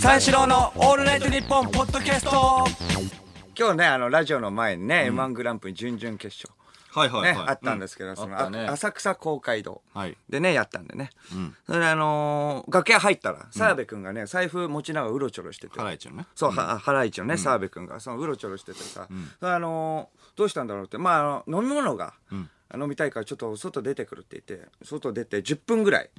三四郎のオールナイトニッポンポッドキャスト。今日ねあのラジオの前にね、m 1グランプリ準々決勝。はいはいはい。ねあったんですけど、そのあったね。あ浅草公会堂。はい。でねやったんでね、それであのー楽屋入ったら澤部君がね財布持ちながらうろちょろしてて。ハライチのね。そう、はハライチのね、澤部君が、そのうろちょろしててさ、あのーどうしたんだろうって、まああの、飲み物が、飲みたいからちょっと外出てくるって言って、外出て10分ぐらい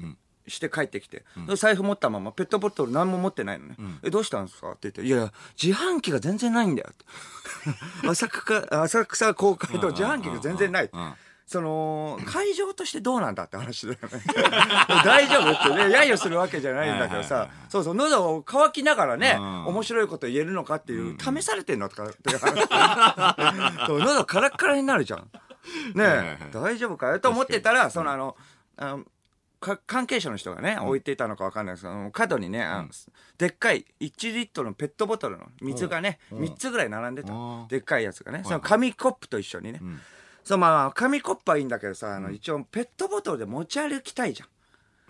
して帰ってきて、財布持ったままペットボトル何も持ってないのね。え、どうしたんですか？って言って、いや自販機が全然ないんだよって。浅草、浅草公会堂自販機が全然ない。うん。その、会場としてどうなんだって話だよね。大丈夫ってね、揶揄するわけじゃないんだけどさ、そうそう、喉を渇きながらね、うん面白いこと言えるのかっていう、試されてんのとかっていう話。そう喉カラッカラになるじゃん。ねえ、大丈夫かよと思ってたら、そのあの、あのか関係者の人がね、置いていたのか分かんないですけど、角にね、でっかい1リットルのペットボトルの水がね、3つぐらい並んでた。うん。でっかいやつがね、その紙コップと一緒にね。そう、まあ、紙コップはいいんだけどさ、あの、一応ペットボトルで持ち歩きたいじゃん。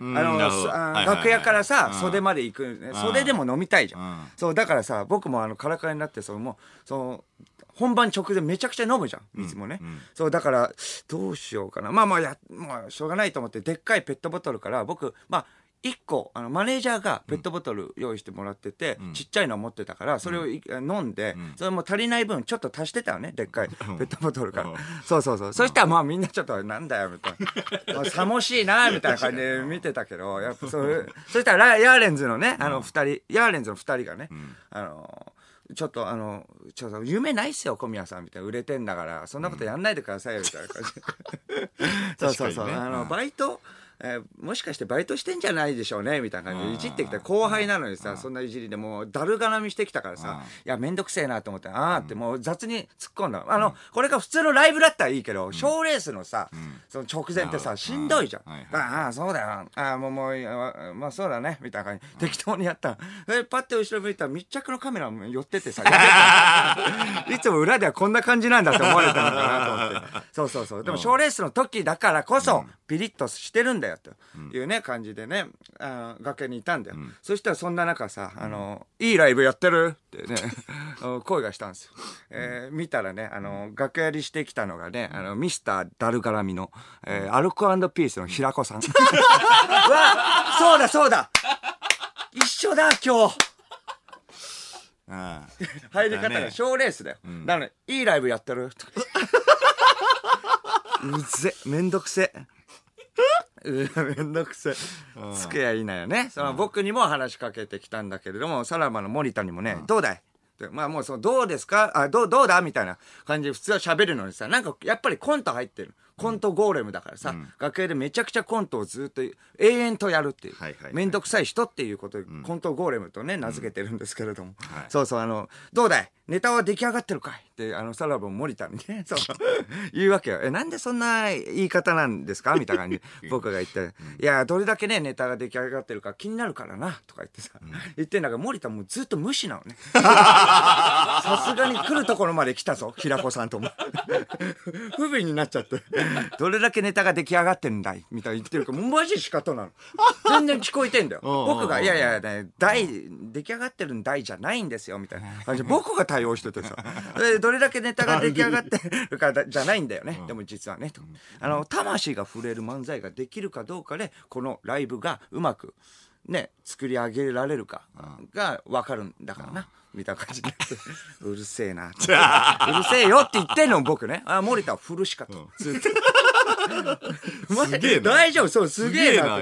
うんあの、楽屋からさ、うん。袖まで行く、ね、袖でも飲みたいじゃん。うん。そう、だからさ、僕もあの、カラカラになって、そのもう、その、本番直前めちゃくちゃ飲むじゃん、水もね。そう、だから、どうしようかな。まあまあ、や、まあ、しょうがないと思って、でっかいペットボトルから、僕、まあ、一個、あの、マネージャーがペットボトル用意してもらってて、ちっちゃいの持ってたから、それをい飲んで、それも足りない分、ちょっと足してたのね、でっかい。ペットボトルから。そうそうそう。そしたら、まあみんなちょっと、なんだよ、みたいな。まあ寂しいな、みたいな感じで見てたけど、やっぱそう、そしたら、ヤーレンズのね、あの、二人、ヤーレンズの二人がね、あの、ちょっとあの、ちょっと夢ないっすよ、小宮さんみたいな。売れてんだから、そんなことやんないでくださいよ、みたいな感じで。そうそうそう。ねあの、うん。バイト、えーもしかしてバイトしてんじゃないでしょうねみたいな感じでいじってきた後輩なのにさ、そんないじりでもうだるがらみしてきたからさ、いやめんどくせえなと思ってああってもう雑に突っ込んだ。のあの、これが普通のライブだったらいいけど賞、ーレースのさ、その直前ってさしんどいじゃん、ああそうだよ。ああもうもうまあそうだねみたいな感じ。で適当にやった。のでパッて後ろ向いたら密着のカメラも寄っててさ いつも裏ではこんな感じなんだって思われたのかなと思って。そうそうそう。でも賞ーレースの時だからこそピリッとしてるんだよというね感じでねあー崖にいたんだよ、そしたらそんな中さ「あのいいライブやってる?」ってねあの声がしたんですよ、えー見たらねあの楽屋入りしてきたのがねあのミスターダル絡みの、えーアルコピースの平子さん。うわそうだそうだ。一緒だ今日。うん入り方が賞ーレースだよ。だから、いいライブやってる。うぜ、めんどくせ。めんどくせ。つけやいいなよね。その僕にも話しかけてきたんだけれども、さらばの森田にもね、どうだい?ってまあもうその、どうですか?あ、どう、どうだ?みたいな感じで普通は喋るのにさ、なんかやっぱりコント入ってる。コントゴーレムだからさ、楽屋でめちゃくちゃコントをずっと永遠とやるっていうはいはいはい。めんどくさい人っていうことで、コントゴーレムとね、名付けてるんですけれども。はいそうそう、あの、どうだい？ネタは出来上がってるかい？って、あの、さらば森田にね、そう、言うわけよ。え、なんでそんな言い方なんですか？みたいな感じで 僕が言って、いや、どれだけね、ネタが出来上がってるか気になるからな、とか言ってさ、言ってんだから森田もうずっと無視なのね。さすがに来るところまで来たぞ、平子さんとも。不憫になっちゃって。どれだけネタが出来上がってんだい？みたいな言ってるから、もうマジ仕方なの。全然聞こえてんだよ。僕が、いやいや、ね、大、出来上がってるん大じゃないんですよ、みたいな感じで。僕が対応しててさ。でどれだけネタが出来上がってるかだじゃないんだよね。でも実はね、と。あの、魂が触れる漫才ができるかどうかで、このライブがうまく、ね、作り上げられるかが分かるんだからな。みたいな感じで。うるせえな。うるせえよって言ってんの僕ね。あ、森田は古しかと。ずっと。すげえな大丈夫そう、すげえな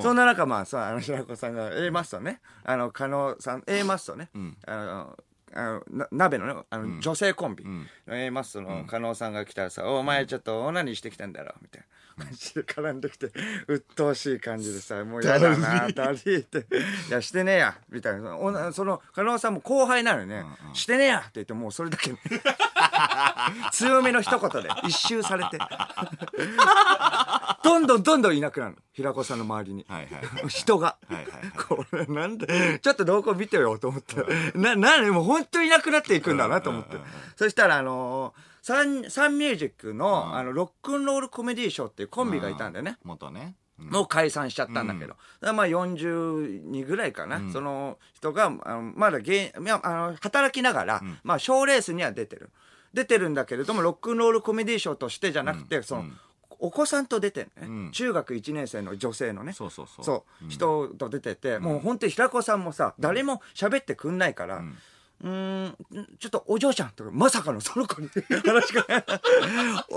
そんな中、まあさ、あの、白子さんが A マストね。あの、加納さん、A マストね。あの、あのな鍋のね、あの、女性コンビ。A マストの加納さんが来たらさ、お前ちょっとオナニーしてきたんだろ、みたいな。感じで絡んできて、鬱陶しい感じでさ、もうやだな、ダリーって。いや、してねえや、みたいな。その、加納さんも後輩なのにね、してねえやって言って、もうそれだけ、強めの一言で一周されて。どんどんどんどんいなくなるの。平子さんの周りに。はいはい人が。はいはいこれなんで、ちょっと動向見てよと思って。な、なにもう本当にいなくなっていくんだなと思って。そしたらあのーサン、サンミュージックの、あの、ロックンロールコメディーショーっていうコンビがいたんだよね。元ねもう解散しちゃったんだけど、だからまあ42ぐらいかな、その人があのまだ芸あの働きながら、まあ賞レースには出てる出てるんだけれどもロックンロールコメディー賞としてじゃなくて、その、お子さんと出てるね、ん。中学1年生の女性のねそうそうそう。そう人と出てて、もう本当に平子さんもさ誰も喋ってくんないから、うーん、ちょっとお嬢ちゃんとか、まさかのその子に話が、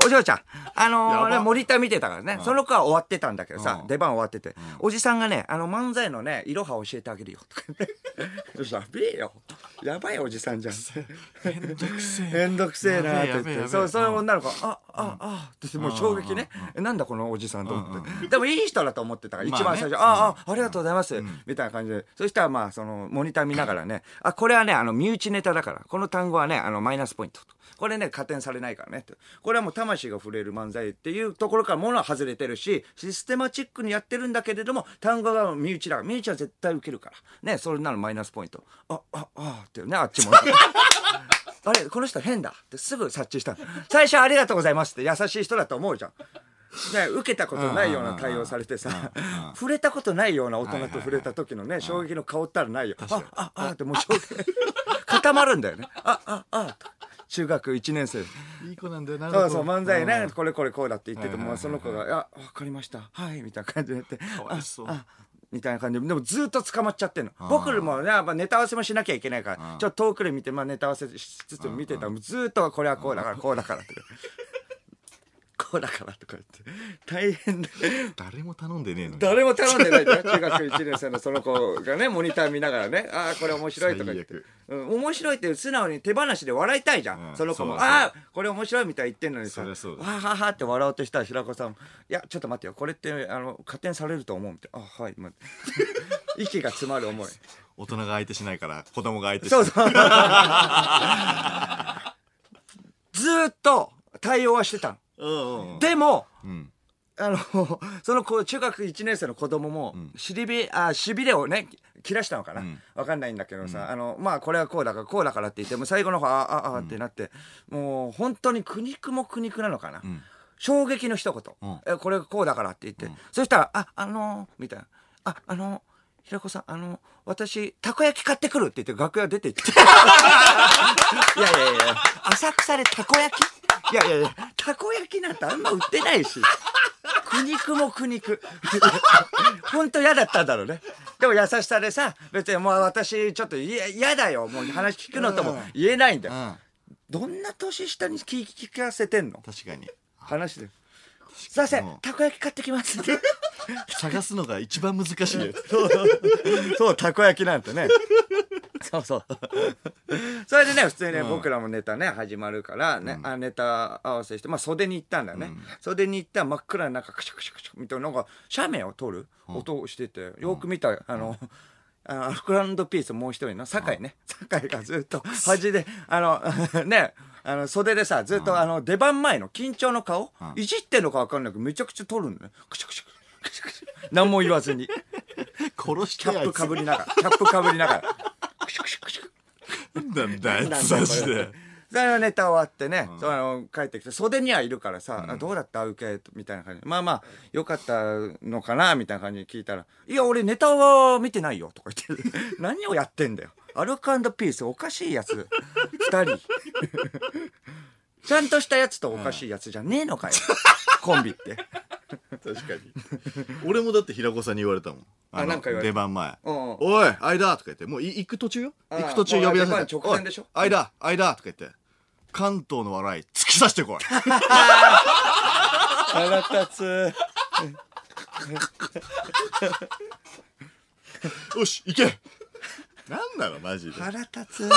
お嬢ちゃん、あのーモニター見てたからね、その子は終わってたんだけどさう、ん。出番終わってて、おじさんがね、あの漫才のね、いろは教えてあげるよ、とかね。やべえよ。やばいおじさんじゃん。めんどくせえ。めんどくせえなって言って。そう、その女の子、あ、あ、あ、ってもう衝撃ね。えなんだこのおじさんと思って。でもいい人だと思ってたから、まあね。一番最初、あ、あ、ありがとうございます。みたいな感じで。そしたらまあ、その、モニター見ながらね、あ、これはね、あの、身内ネタだから、この単語はね、あの、マイナスポイントと。これね、加点されないからね。とこれはもう魂が触れる漫才っていうところからものは外れてるし、システマチックにやってるんだけれども、単語が身内だから、身内は絶対受けるから。ね、それなのマイナスポイント。あ、あ、あ、っていうね、あっちも。あれ、この人変だってすぐ察知したの。最初ありがとうございますって優しい人だと思うじゃん。ね、受けたことないような対応されてさ、触れたことないような大人と触れた時のね、衝撃の顔ったらないよ。あ、あ、あ、ってもう衝撃、固まるんだよね。あ、あ、あ、と中学1年生。いい子なんだよなそうそう、漫才ねうん、これこれこうだって言ってても、その子が、あ、わかりました。はい、みたいな感じで言って。かわいそうみたいな感じで、でもずっと捕まっちゃってんの。僕もね、やっぱネタ合わせもしなきゃいけないから、ちょっと遠くで見て、まあネタ合わせしつつ見てたら、ずっとこれはこうだから、こうだからって。だからとか言って。大変で。誰も頼んでねえのに誰も頼んでない。中学1年生のその子がね、モニター見ながらね、ああ、これ面白いとか言って最。うん、面白いって素直に手放しで笑いたいじゃん。うんその子も。ああ、これ面白いみたいに言ってんのにさ。わははって笑おうとしたら平子さん、いや、ちょっと待ってよ。これって、あの、加点されると思うみたいな。あ、はい。まあ 息が詰まる思い。大人が相手しないから子供が相手しそうそう。ずーっと対応はしてたの。うんうんうん。でも、うん。あの、その子、中学1年生の子供も、しりび、あ、しびれをね、切らしたのかな、ん。わかんないんだけどさ、あの、まあ、これはこうだから、こうだからって言って、もう最後の方、あ、あ、あ、ってなって、もう、本当に苦肉も苦肉なのかな、ん。衝撃の一言、うん。え、これこうだからって言って、そしたら、あ、あのみたいな、あ、あの平子さん、あの、私、たこ焼き買ってくるって言って楽屋出て行って。いやいやいや、浅草でたこ焼き？いやいやいや、たこ焼きなんてあんま売ってないし。苦肉も苦肉。ほんと嫌だったんだろうね。でも優しさでさ、別にもう私ちょっと嫌嫌だよ。もう話聞くのとも言えないんだよ。うんどんな年下に聞き聞かせてんの？確かに話で。すいませうんん、たこ焼き買ってきます。探すのが一番難しいやつそう、たこ焼きなんてね。そうそう。それでね、普通にね、僕らもネタね、始まるから、ね、あネタ合わせして、まあ袖に行ったんだよね。袖に行ったら真っ暗な中、クシャクシャクシャみたいな、なんか、写メを撮る音をしてて、よく見た、あの、あのアルコランドピースもう一人の酒井ね。酒井がずっと端で、あの、ね、あの、袖でさ、ずっとあの、出番前の緊張の顔、いじってんのかわかんないけど、めちゃくちゃ撮るんだね。クシャクシャクシャクシャ 何も言わずに。殺しキャップかぶりながら、キャップかぶりながら。クシュクシュクシュなんだあいつマジでそれのネタ終わってね、その帰ってきて、袖にはいるからさ、あどうだった？受けみたいな感じで。まあまあ、よかったのかなみたいな感じで聞いたら、いや、俺ネタは見てないよ、とか言って。何をやってんだよ。アルコピースおかしいやつ、二人。ちゃんとしたやつとおかしいやつじゃねえのかよ。コンビって。確かに。俺もだって平子さんに言われたもん。のあなんか言われた。出番前。うんおい間とか言ってもうい行く途中よ？あ行く途中呼び出されもう出番直前でしょ？おい間間とか言って。関東の笑い突き刺してこい。腹立つ。よし行け。なんなのマジで。腹立つ。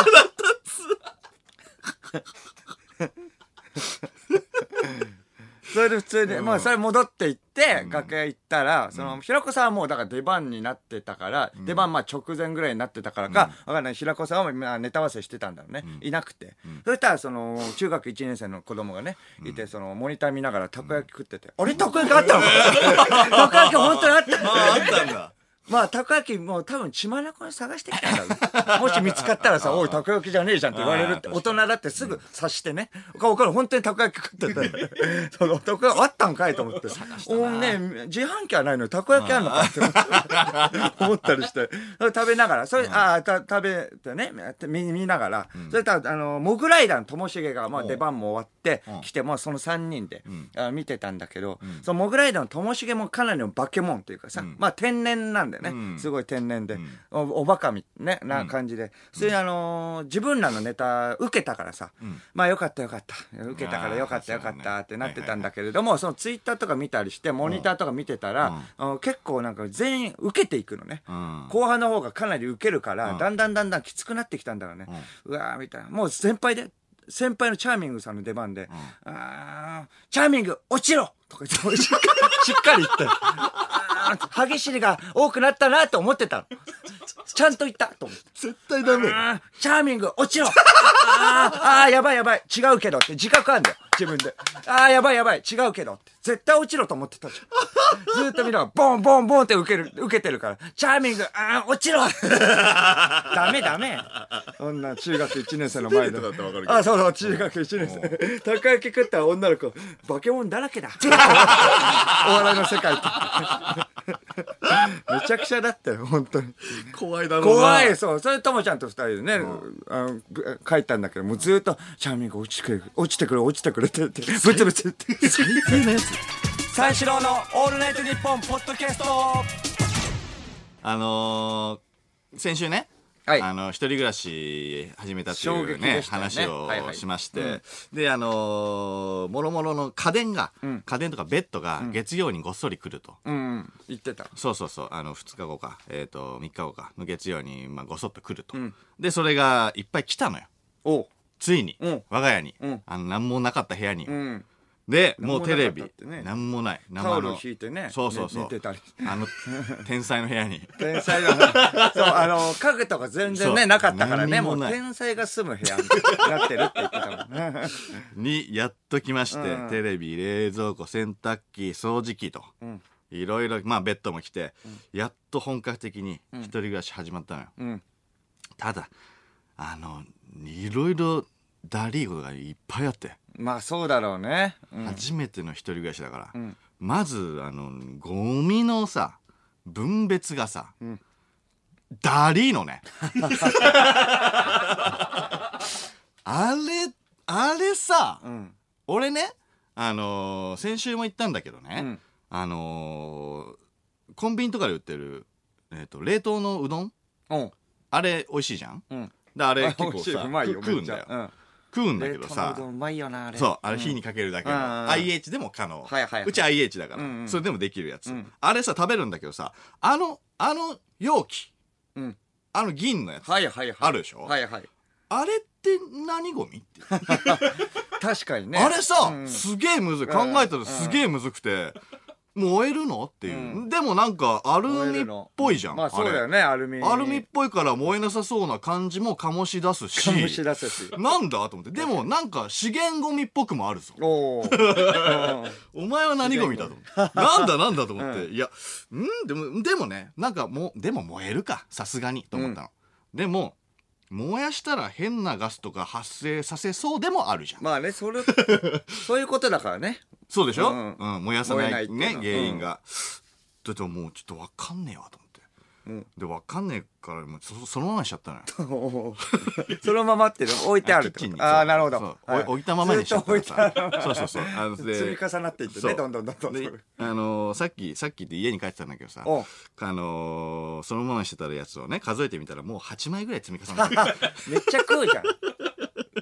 それで普通に、まあそれ戻って行って、楽屋行ったら、その、平子さんはもうだから出番になってたから、出番まあ直前ぐらいになってたからか、わかんない。平子さんはまあネタ合わせしてたんだろうね。いなくて。そしたら、その、中学1年生の子供がね、いて、その、モニター見ながらたこ焼き食ってて、あれたこ焼きあったの？たこ焼き本当にあったの？ああったんだまあ、たこ焼きもう多分血眼に探してきたんだ もし見つかったらさ、おい、たこ焼きじゃねえじゃんって言われるって、大人だってすぐ察してね。おか本当にたこ焼き食って。て、その、たこ焼きあったんかいと思って。おね、自販機はないのにたこ焼きあんのかって 思ったりして、食べながら、それ、ああ、た食べてね、見見ながら、それとあの、モグライダーのともしげが、まあ出番も終わって、来て、もうその3人で、あ見てたんだけど、そのモグライダーのともしげもかなりの化け物っていうかさ、まあ天然なんだよね。うん。すごい天然で、おおバカみ、ね、な感じで。それであのー自分らのネタ受けたからさ、まあよかったよかった。受けたからよかったよかったってなってたんだけれども、そのツイッターとか見たりして、モニターとか見てたら、結構なんか全員受けていくのね。うん。後半の方がかなり受けるから、うん。だんだんだんだんきつくなってきたんだろうね。うわーみたいな。もう先輩で、先輩のチャーミングさんの出番で、あーチャーミング落ちろとか言って、しっかりしっかり言って、あぎしりが多くなったなと思ってたの。ちゃんと言ったと思って。絶対ダメ。あーチャーミング落ちろあーあー、やばいやばい、違うけどって自覚あんだよ、自分で。ああ、やばいやばい、違うけどって。絶対落ちろと思ってたじゃん。ずーっと見ながら、ボンボンボンって受ける、受けてるから、チャーミング、ああ、落ちろ ダメダメ。そんな中学1年生の前で。だったらわかるけどあ、そうそう、中学1年生。たこ焼き食った女の子、化け物だらけだ。お笑いの世界って。めちゃくちゃだったよ、本当に。怖いだろうな。怖い、そう。それともちゃんと二人でね、あのぶ帰ったんだけど、もうずっと、チャーミング落ちてくれ、落ちてくれ、落ちてくれって言って、ブツブツ言って。最低なやつ。三四郎のオールナイトニッポンポッドキャストあのー、先週ね、はい。あの、一人暮らし始めたってい衝うね、撃でしたね。話はいはい。をしまして、で、あのー、もろもろの家電が、家電とかベッドが月曜にごっそり来ると。うん、言ってた。そうそうそう、あの、2日後か、えっ、と、3日後かの月曜に、まあ、ごそっと来ると。で、それがいっぱい来たのよ。ついに、うん。我が家に、うん。あの、なんもなかった部屋に。うん。で、もうテレビ。なんもない。生タオルを引いてねそうそうそう。寝てたり。あの、天才の部屋に。天才だそう、あの、家具とか全然ね、なかったからね、もう天才が住む部屋になってるって言ってたもんね。にやっときまして、うん。テレビ冷蔵庫洗濯機掃除機と、ん。いろいろまあベッドも来て、やっと本格的に一人暮らし始まったのよ、うん。ただあのいろいろダリーことがいっぱいあって、まあそうだろうね。うん。初めての一人暮らしだから、ん。まずあのゴミのさ分別がさ、ん。ダリーのね。あれあれさ、うん。俺ね、あのー先週も言ったんだけどね、うん。あのーコンビニとかで売ってる、えー、と冷凍のうどん？うん。あれ美味しいじゃん？うん。であれあ結構さうまいよ、食うんだよ、食うんうん。だけどさ。うまいよな、あれ。そうあれ火にかけるだけの、うん。IH でも可能、はいはいはい。うち IH だから、うんうんそれでもできるやつ、うん。あれさ食べるんだけどさあのあの容器。うん。あの銀のやつ、はいはいはい。あるでしょ？はいはい。あれって何ゴミ？っ て確かにね。あれさ、うん。すげえむずい。考えたらすげえむずくて、燃えるの？っていう。でもなんかアルミっぽいじゃん。まあそうだよね、アルミ。アルミっぽいから燃えなさそうな感じも醸し出すし。醸し出すし。なんだと思って。でもなんか資源ゴミっぽくもあるぞ。おー お前は何ゴミだと思って。なんだなんだと思って。いや、ん？でも、でもね、なんかもう、でも燃えるか。さすがに。と思ったの。でも、燃やしたら変なガスとか発生させそうでもあるじゃん。まあね、それ、そういうことだからね。そうでしょ、ううん。ん燃やさないねは。原因が、だってもうちょっとわかんねえわとでわかんねえからもうそそのままにしちゃったのよ。そのままっての置いてあるキッチンに。ああ、なるほど。はい。置いたままにしちゃったそうそうそう。あので積み重なっていってね、どんどんどんどん。であのーさっきさっきって家に帰ってたんだけどさあのーそのままにしてたやつをね数えてみたらもう8枚ぐらい積み重なってる。めっちゃ食うじゃん。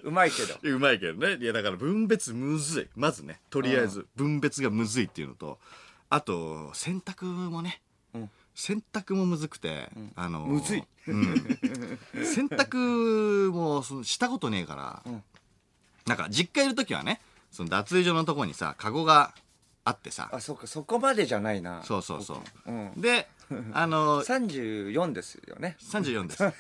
うまいけど。うまいけどね。いやだから分別むずい。まずねとりあえず分別がむずいっていうのとあと洗濯もね、ん洗濯もむずくて、あのーむずいうん 洗濯もそのしたことねえから、んなんか実家いる時はねその脱衣所のとこにさカゴがあってさあ、そっか、そこまでじゃないな。そうそうそううん。で あのー34ですよね。34です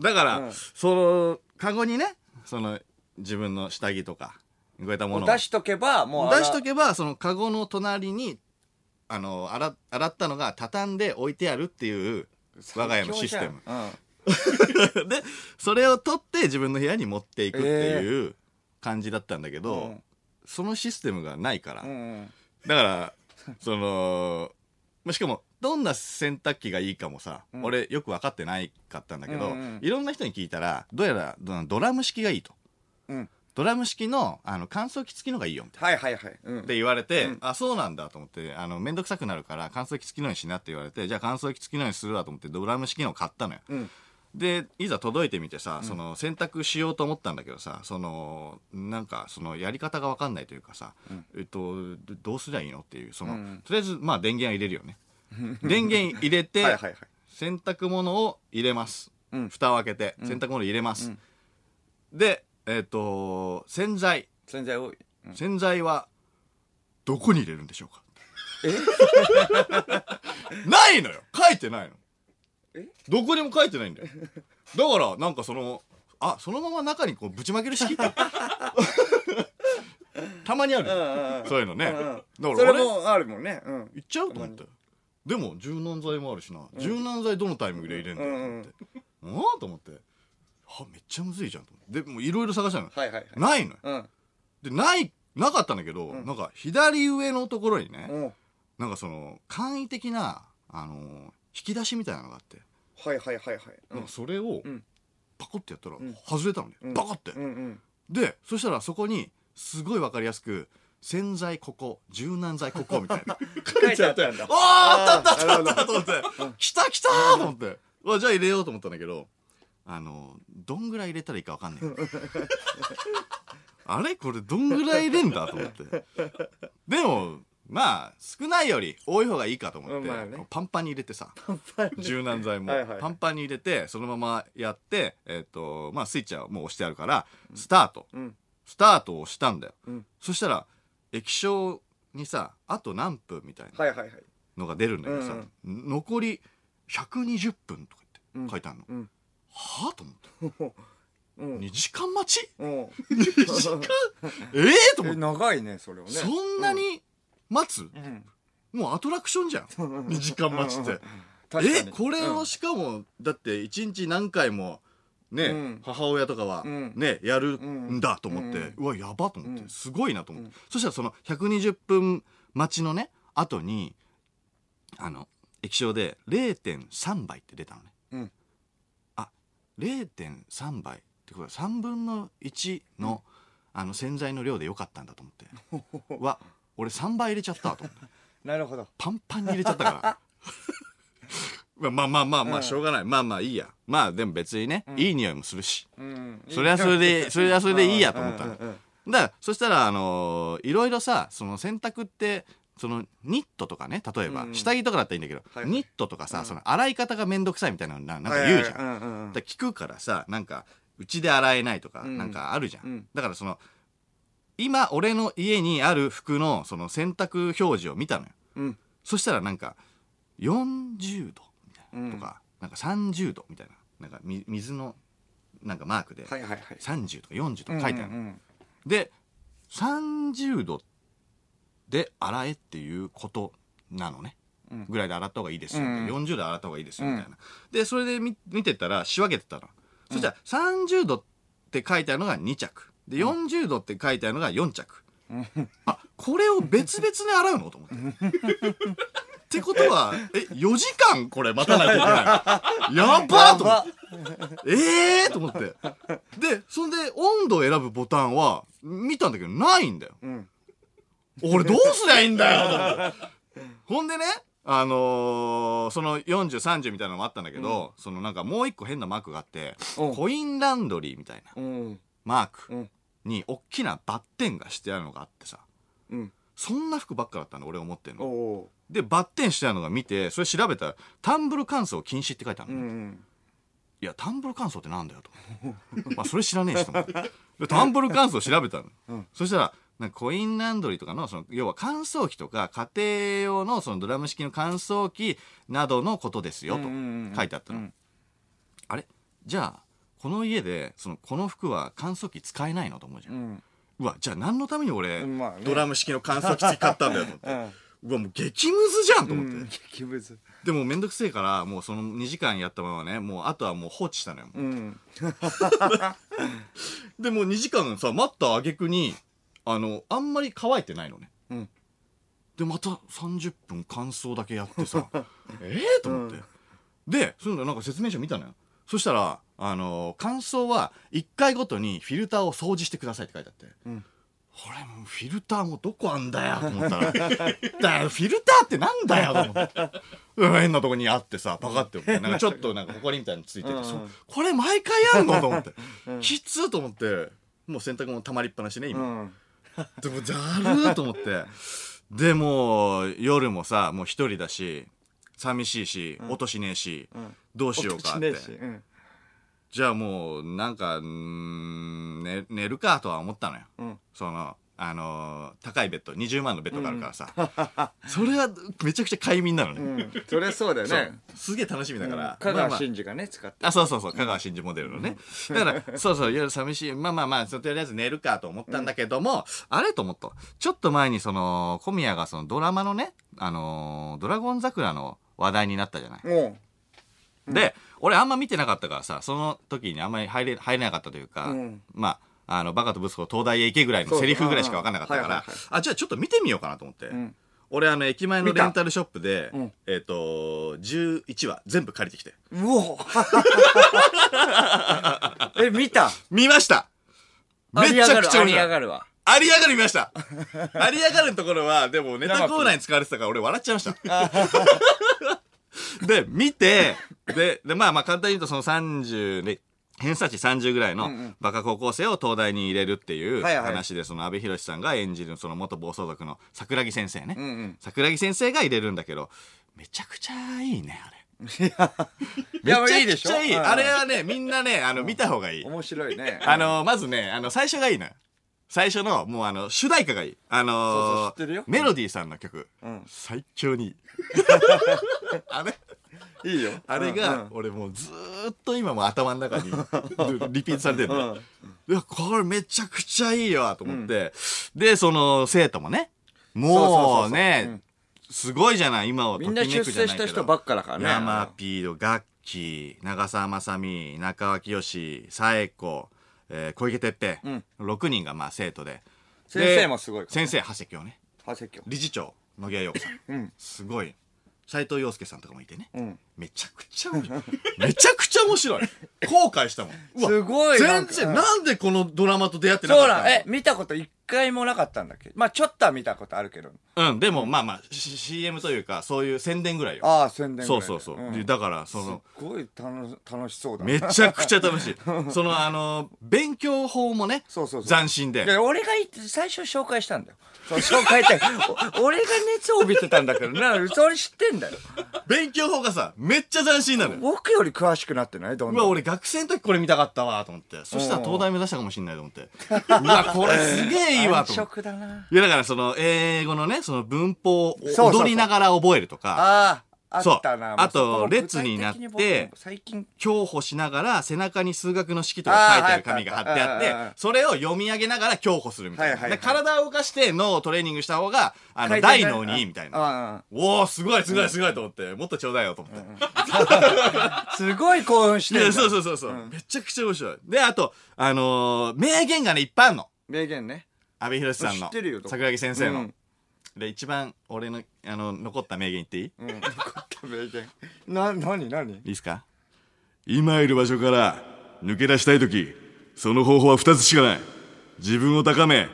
だから、うんそのカゴにねその自分の下着とかこういったものを出しとけば、もう。出しとけばそのカゴの隣にあの洗洗ったのが畳んで置いてあるっていう我が家のシステム。うん。でそれを取って自分の部屋に持っていくっていう感じだったんだけど、うん。そのシステムがないから、うんうん。だからそのまあしかもどんな洗濯機がいいかもさ、うん。俺よく分かってないかったんだけど、うんうんいろんな人に聞いたらどうやらドドラム式がいいと。うんドラム式のあの乾燥機付きのがいいよみたいな。はいはいはい。うん。って言われて、うん。あそうなんだと思ってあの面倒くさくなるから乾燥機付きのにしなって言われてじゃあ乾燥機付きのにするわと思ってドラム式のを買ったのよ。うん。でいざ届いてみてさ、その洗濯しようと思ったんだけどさそのなんかそのやり方が分かんないというかさ、うん。えっとどどうすりゃいいのっていうその、うん。とりあえずまあ電源は入れるよね。電源入れて はいはいはい。洗濯物を入れます、うん。蓋を開けてうん。洗濯物入れます、うん。でえっと洗剤。洗剤多い。うん。洗剤はどこに入れるんでしょうか？ないのよ。書いてないの。え？どこにも書いてないんだよ。だからなんかそのあそのまま中にこうぶちまける式？たまにある。よそういうのね。だからそれあれもあるもんね。うん。いっちゃうと思ってでも柔軟剤もあるしな、柔軟剤どのタイミングで入れんだよと思って、うん、あと思ってあめっちゃむずいじゃんと思って。でもういろいろ探したの、はいはいはい。ないのよ。うん。でないなかったんだけど、ん。なんか左上のところにね、うん。なんかその簡易的なあのー引き出しみたいなのがあって、はいはいはいはい。なんかそれをうん。パコってやったらん。外れたのね、うん。バカって、うんうん。でそしたらそこにすごいわかりやすく洗剤ここ柔軟剤ここみたいな。書いてあったんだ。あーあったあったあったあったと思って。来た来たーと思って。じゃあ入れようと思ったんだけどあのどんぐらい入れたらいいかわかんない。あれ？これどんぐらい入れんだと思って。でもまあ少ないより多い方がいいかと思って、うんまあね。パンパンに入れてさ。柔軟剤も。パンパンに入れてそのままやって、えっとまあ、スイッチはもう押してあるからスタート、うん。スタートを押したんだよ、うん。そしたら液晶にさあと何分みたいなのが出るんだけどさ、残り120分とかうん。って書いてあるの、うんはあと思って。うん。2時間待ち？うん。2時間？ええと思えって、長いねそれをね。そんなに待つ、うん。もうアトラクションじゃん。うん2時間待ちって、えこれをしかも、だって1日何回もね、うん。母親とかはうん。ね、やるんだと思って、うわやばと思って、うん。すごいなと思って、うん。そしたらその120分待ちのね後にあの液晶で0.3倍って出たのね。うん。あ0.3倍ってことは3分の1の,、あの洗剤の量でよかったんだと思って。う わ俺3倍入れちゃったと思って。なるほど。パンパンに入れちゃったから。まあまあまあまあうん。しょうがない、まあまあいいや。まあでも別にね、いい匂いもするし。うん。それはそれでそれはそれでいいやと思ったんうんうん。だからそしたらあのーいろいろさその洗濯ってそのニットとかね例えば、うん下着とかだったらいいんだけど、はいはい。ニットとかさ、うん。その洗い方が面倒くさいみたいなのななんか言うじゃん、んうんうん。だから聞くからさなんかうちで洗えないとか、うん。なんかあるじゃん、うん。だからその今俺の家にある服のその洗濯表示を見たのよ。うん。そしたらなんか40度みたいなうん。とか、なんか30度みたいななんかみ水のなんかマークではいはいはい。30とか40とか書いてあるの、うんうんで30度で洗えっていうことなのね、うん。ぐらいで洗った方がいいですよ、うん。40度で洗った方がいいですようんみたいな、でそれで見見てったら仕分けてたの、そしたら30度って書いてあるのが2着。で40度って書いてあるのが4着、あこれを別々に洗うのと思って。ってことはえ4時間これ待たないといけないやばっと思って。ええー、と思って。でそんで温度を選ぶボタンは見たんだけどないんだよ。うん俺どうすりゃいいんだよ。ほんでねあのーその4030みたいなのもあったんだけど、そのなんかもう一個変なマークがあってうん。コインランドリーみたいなうん。マークうん。に大きなバッテンがしてあるのがあってさうん。そんな服ばっかだったの俺思ってんおのおでバッテンしてあるのが見てそれ調べたらタンブル乾燥禁止って書いてあるうの、ん。いやタンブル乾燥ってなんだよとまあそれ知らねえしと思って。でタンブル乾燥調べたの、うん。そしたらなんかコインランドリーとかのその要は乾燥機とか家庭用のそのドラム式の乾燥機などのことですよと書いてあったの、うん。あれ？じゃあこの家でそのこの服は乾燥機使えないのと思うじゃん、うん。うわじゃあ何のために俺、まあね。ドラム式の乾燥機買ったんだよと思って。うわもう激ムズじゃんと思って、うん激ムズ。でもめんどくせえからもうその2時間やったままねもうあとはもう放置したのよ、うん。でもう2時間さ待った挙句にあのあんまり乾いてないのね、うん。でまた30分乾燥だけやってさ ええと思って、でそういうのなんか説明書見たのよ。そしたらあの乾燥は1回ごとにフィルターを掃除してくださいって書いてあって、ん。これもうフィルターもどこあんだよと思ったらだよフィルターってなんだよと思って。うん変なとこにあってさパカってなんかちょっとなんか埃みたいについてて、うん。そこれ毎回やんの？と思って、きつーと思って。もう洗濯物溜まりっぱなしねう今、んでもざる？ー と思って。でもう夜もさもう一人だし寂しいし、音しねえし、ん。どうしようかって。うん。じゃあもうなんかうーん寝寝るかとは思ったのよ、うん。そのあのー高いベッド20万のベッドがあるからさ、それはめちゃくちゃ快眠なのね、うん。そりゃそうだよね。すげえ楽しみだから、香まあまあ。川真司がね使ってあ、そうそうそう、香川真司モデルのね。だから、そうそう、夜寂しい。まあまあまあ、とりあえず寝るかと思ったんだけども、あれと思った。ちょっと前にその、小宮がそのドラマのね、あのードラゴン桜の話題になったじゃない。もで、俺あんま見てなかったからさ、その時にあんまり入れ、入れなかったというか、うん。まあ、あの、バカとブスコ東大へ行けぐらいのセリフぐらいしか分かんなかったから。あ、じゃあちょっと見てみようかなと思って。ん。俺あの、駅前のレンタルショップで、うん。えっ、と、11話全部借りてきて。ううお え見た？見ました。めちゃくちゃあ面白いり上がるわ。あり上がり見ました。あり上がるところは、でもネタコーナーに使われてたから俺笑っちゃいました。で、見て、で、で、まあまあ簡単に言うとその30で、偏差値30ぐらいのバカ高校生を東大に入れるっていう話で、その阿部寛さんが演じるその元暴走族の桜木先生ね。うんうん桜木先生が入れるんだけど、めちゃくちゃいいね、あれ。いや めちゃいいでしょくちゃいい。うんあれはね、みんなね、あの、見た方がいい。面白いね あの、まずね、あの、最初がいいのよ。最初の、もうあの、主題歌がいい。あのーメロディーさんの曲。うん最強にいい。あれ？いいよ。あれが、うん俺もうずーっと今も頭の中に リピートされてるん。いや、これめちゃくちゃいいよと思って、で、その生徒もね、そうねん、すごいじゃない、今をみんな出世した人ばっかだからね。山ピード、ガッキー、長澤まさみ、中脇よし、さえこ、えー小池徹平、うん。6人がまあ生徒で。先で生もすごいから先生、長谷京ね。長谷京。理事長、野木屋陽子さん。うん。すごい。斎藤洋介さんとかもいてね。うんめちゃくちゃ面白い。めちゃくちゃ面白い。後悔したもん。うわすごいなんか全然、なんでこのドラマと出会ってなかったの？そうなんえ見たこと一回もなかったんだっけ？まあちょっとは見たことあるけどうん、でもまあまあ、C- CM というか、そういう宣伝ぐらいよ。ああ宣伝ぐらいそうそうそう。んでだから、その、すごい楽楽しそうだめちゃくちゃ楽しい。その、あの、勉強法もね、そうそうそう斬新で。で俺が最初紹介したんだよそう紹介ってお俺が熱を帯びてたんだけどなそれ知ってんだよ勉強法がさ、めっちゃ斬新なのよ。僕より詳しくなってない？どんうわ、俺学生の時これ見たかったわ、と思って。そしたら東大目指したかもしんないと思って。うわ、これすげえいいわ、と暗思って。色だないや、だからその、英語のね、その文法をそうそうそう踊りながら覚えるとか、あああったな。そうあと列になって競歩しながら背中に数学の式とか書いてある紙が貼ってあって、それを読み上げながら競歩するみたいな。はいはいはい。で体を動かして脳をトレーニングした方が、あの、回大脳にいいみたいな。おー、すごいすごいすごいと思って、もっとちょうだいよと思って。すごい興奮してるそうそうそうそう、めちゃくちゃ面白い。で、あと、あのー名言がね、いっぱいあるの。名言ね。阿部寛さんの。知ってるよ。桜木先生の。うんで、一番俺の、あの、残った名言言っていい、うん。残った名言。な何何？いいですか？今いる場所から抜け出したいとき、その方法は二つしかない。自分を高め、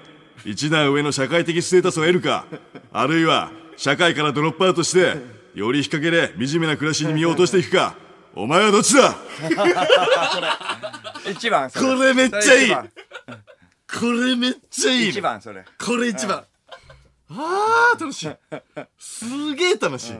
一段上の社会的ステータスを得るか、あるいは社会からドロップアウトして、より引っ掛けで惨めな暮らしに身を落としていくか、お前はどっちだ？一番そこれめっちゃいい。これめっちゃいい、一番それ。これ一番。あー、楽しい。すげえ楽しい。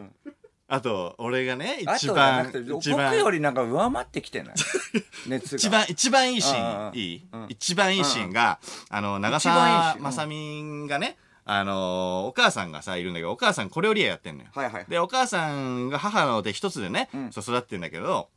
あと、俺がね、あ一番とじゃなくて、一番僕よりなんか上回ってきてない？熱が。一番、一番いいシうんうんーン、うん。いい？うん。一番いいシーンが、あの、長一番いいシーン。澤まさみがね、あの、お母さんがさ、いるんだけど、お母さんコレオリアやってんのよ。はいはいで、お母さんが母の手一つでね、ん。そう育ってんだけど、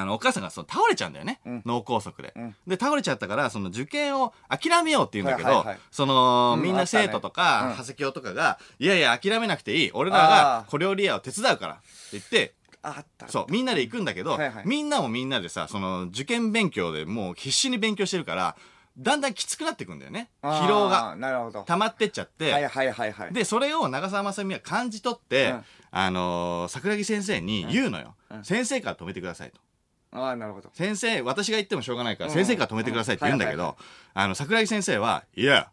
あの、お母さんがその倒れちゃうんだよね。うん脳梗塞で、うんで、倒れちゃったから、その受験を諦めようって言うんだけど、はいはいはいその、うんみんな生徒とか、ねうん長谷京とかが、いやいや、諦めなくていい。俺らあがー小料理屋を手伝うから。って言って、あったそう、みんなで行くんだけど、はいはいみんなもみんなでさ、その、受験勉強でもう必死に勉強してるから、だんだんきつくなってくんだよね。疲労が。なるほど溜まってっちゃって、はいはいはいはいで、それを長澤まさみは感じ取って、うんあのー桜木先生に言うのよ。うん先生から止めてくださいと。ああなるほど。先生、私が言ってもしょうがないから、うん。先生から止めてくださいって言うんだけど、あの、桜木先生は、いや、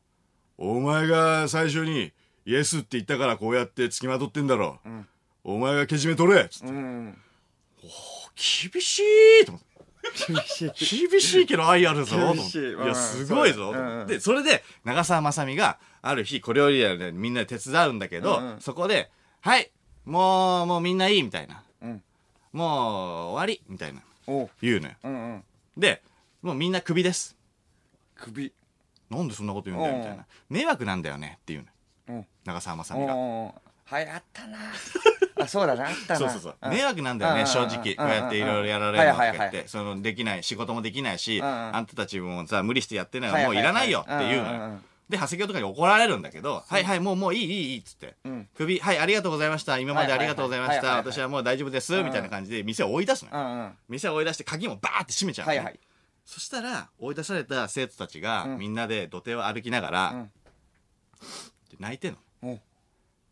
お前が最初に、イエスって言ったからこうやって付きまとってんだろ。ん。お前がけじめ取れつって。うん。厳しいと思って。厳しい。厳しいけど愛あるぞい。いやすごいぞでそれで長澤まさみがある日小料理屋でみんなで手伝うんだけど、そこで「はいもうもうみんないい」みたいな。うん「もう終わり」みたいな。おう言うのよ。うんうん。でもうみんなクビです。首。なんでそんなこと言うんだようん。みたいな。迷惑なんだよねって言うのうん。長澤まさおみが。おはいあったな。あそうだな。あったな。そうそうそう。ん。迷惑なんだよね、うん正直。こうやっていろいろやられるのとか言って、その、できない、仕事もできないし、あんたたちもさ、無理してやってないもういらないよって言うのよ。で、長谷京とかに怒られるんだけど、はいはい、もうもういいいいいいっつってうん。首、はい、ありがとうございました。今までありがとうございました。私はもう大丈夫です。みたいな感じで、店を追い出すのよ。うんうん店を追い出して、鍵もバーって閉めちゃうのね。はいはいそしたら、追い出された生徒たちが、うんみんなで土手を歩きながら、うん泣いてんの。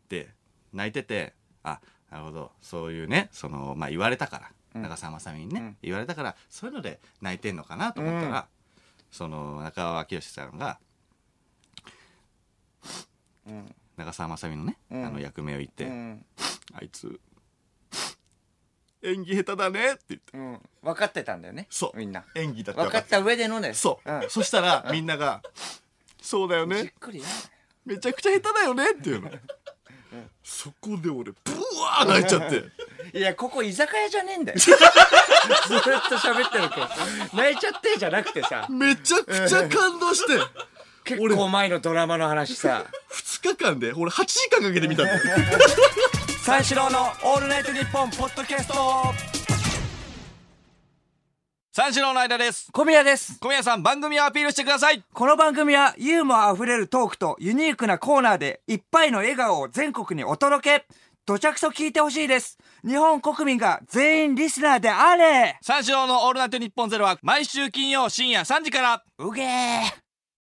で泣いててあなるほどそういうねその、まあ、言われたから、うん長澤まさみにね、うん言われたからそういうので泣いてんのかなと思ったら、その中川明義さんがうん長澤まさみのね、うん。あの役名を言って、うん。あいつ演技下手だねって言って。うん。分かってたんだよねそう。みんな。演技だって分かった。上でのね。そう、ん。そしたらみんなが「そうだよじっねくりやめちゃくちゃ下手だよね」っていうの、そこで俺ブワー泣いちゃって。いやここ居酒屋じゃねえんだよ。ずっと喋ってるから泣いちゃってじゃなくてさ。めちゃくちゃ感動して。結構前のドラマの話さ。2日間で俺8時間かけて見たんだよ。三四郎の「オールナイトニッポン」ポッドキャスト。三四郎の間です。小宮です。小宮さん番組をアピールしてください。この番組はユーモアあふれるトークとユニークなコーナーでいっぱいの笑顔を全国にお届け。どちゃくそ聞いてほしいです。日本国民が全員リスナーであれ。三四郎のオールナイトニッポンゼロは毎週金曜深夜3時から。うげー